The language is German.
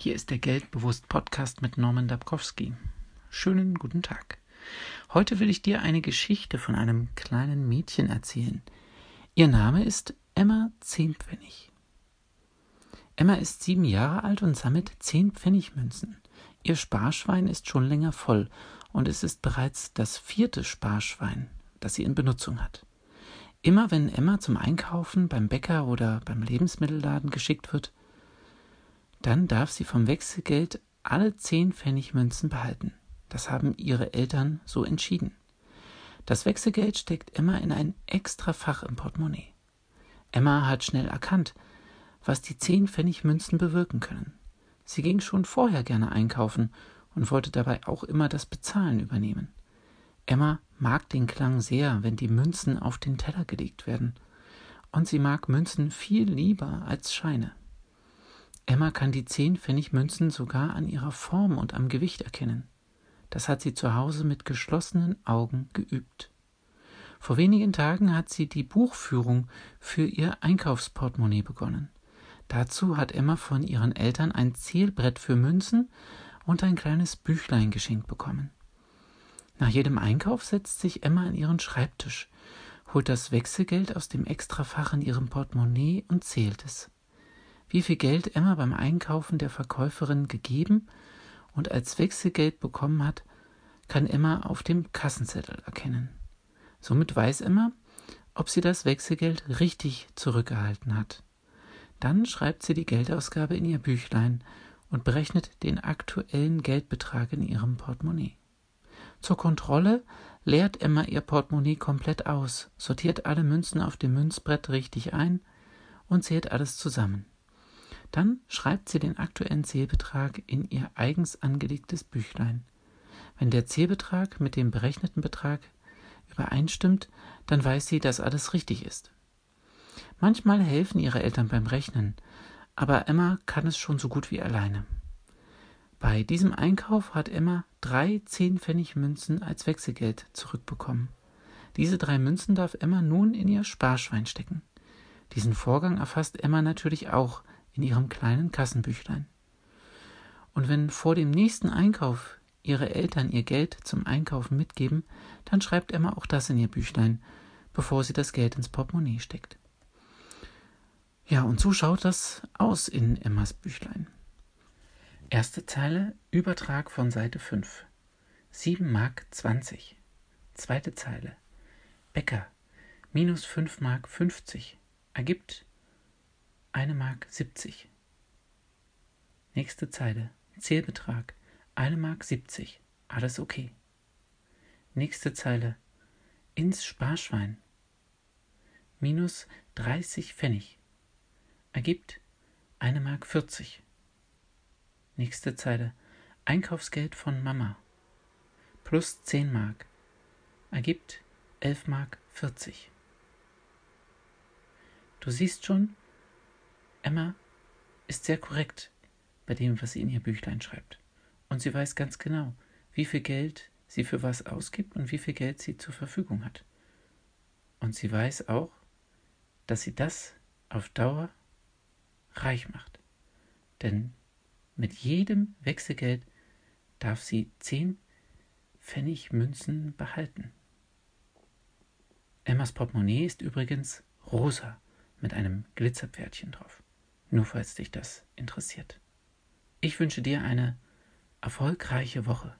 Hier ist der Geldbewusst Podcast mit Norman Dabkowski. Schönen guten Tag. Heute will ich dir eine Geschichte von einem kleinen Mädchen erzählen. Ihr Name ist Emma Zehnpfennig. Emma ist sieben Jahre alt und sammelt zehn Pfennigmünzen. Ihr Sparschwein ist schon länger voll und es ist bereits das vierte Sparschwein, das sie in Benutzung hat. Immer wenn Emma zum Einkaufen beim Bäcker oder beim Lebensmittelladen geschickt wird, dann darf sie vom Wechselgeld alle zehn Pfennigmünzen behalten. Das haben ihre Eltern so entschieden. Das Wechselgeld steckt Emma in ein extra Fach im Portemonnaie. Emma hat schnell erkannt, was die zehn Pfennigmünzen bewirken können. Sie ging schon vorher gerne einkaufen und wollte dabei auch immer das Bezahlen übernehmen. Emma mag den Klang sehr, wenn die Münzen auf den Teller gelegt werden. Und sie mag Münzen viel lieber als Scheine. Emma kann die zehn Pfennigmünzen sogar an ihrer Form und am Gewicht erkennen. Das hat sie zu Hause mit geschlossenen Augen geübt. Vor wenigen Tagen hat sie die Buchführung für ihr Einkaufsportemonnaie begonnen. Dazu hat Emma von ihren Eltern ein Zählbrett für Münzen und ein kleines Büchlein geschenkt bekommen. Nach jedem Einkauf setzt sich Emma an ihren Schreibtisch, holt das Wechselgeld aus dem Extrafach in ihrem Portemonnaie und zählt es wie viel Geld Emma beim Einkaufen der Verkäuferin gegeben und als Wechselgeld bekommen hat, kann Emma auf dem Kassenzettel erkennen. Somit weiß Emma, ob sie das Wechselgeld richtig zurückerhalten hat. Dann schreibt sie die Geldausgabe in ihr Büchlein und berechnet den aktuellen Geldbetrag in ihrem Portemonnaie. Zur Kontrolle leert Emma ihr Portemonnaie komplett aus, sortiert alle Münzen auf dem Münzbrett richtig ein und zählt alles zusammen. Dann schreibt sie den aktuellen Zählbetrag in ihr eigens angelegtes Büchlein. Wenn der Zählbetrag mit dem berechneten Betrag übereinstimmt, dann weiß sie, dass alles richtig ist. Manchmal helfen ihre Eltern beim Rechnen, aber Emma kann es schon so gut wie alleine. Bei diesem Einkauf hat Emma drei Zehnpfennigmünzen als Wechselgeld zurückbekommen. Diese drei Münzen darf Emma nun in ihr Sparschwein stecken. Diesen Vorgang erfasst Emma natürlich auch, in ihrem kleinen Kassenbüchlein. Und wenn vor dem nächsten Einkauf ihre Eltern ihr Geld zum Einkaufen mitgeben, dann schreibt Emma auch das in ihr Büchlein, bevor sie das Geld ins Portemonnaie steckt. Ja, und so schaut das aus in Emmas Büchlein. Erste Zeile, Übertrag von Seite 5. 7 Mark 20. Zweite Zeile, Bäcker, minus 5 Mark 50, ergibt eine Mark siebzig. Nächste Zeile. Zählbetrag. Eine Mark siebzig. Alles okay. Nächste Zeile. Ins Sparschwein. Minus dreißig Pfennig. Ergibt eine Mark vierzig. Nächste Zeile. Einkaufsgeld von Mama. Plus zehn Mark. Ergibt elf Mark vierzig. Du siehst schon, Emma ist sehr korrekt bei dem, was sie in ihr Büchlein schreibt. Und sie weiß ganz genau, wie viel Geld sie für was ausgibt und wie viel Geld sie zur Verfügung hat. Und sie weiß auch, dass sie das auf Dauer reich macht. Denn mit jedem Wechselgeld darf sie zehn Pfennig Münzen behalten. Emmas Portemonnaie ist übrigens rosa mit einem Glitzerpferdchen drauf. Nur falls dich das interessiert. Ich wünsche dir eine erfolgreiche Woche.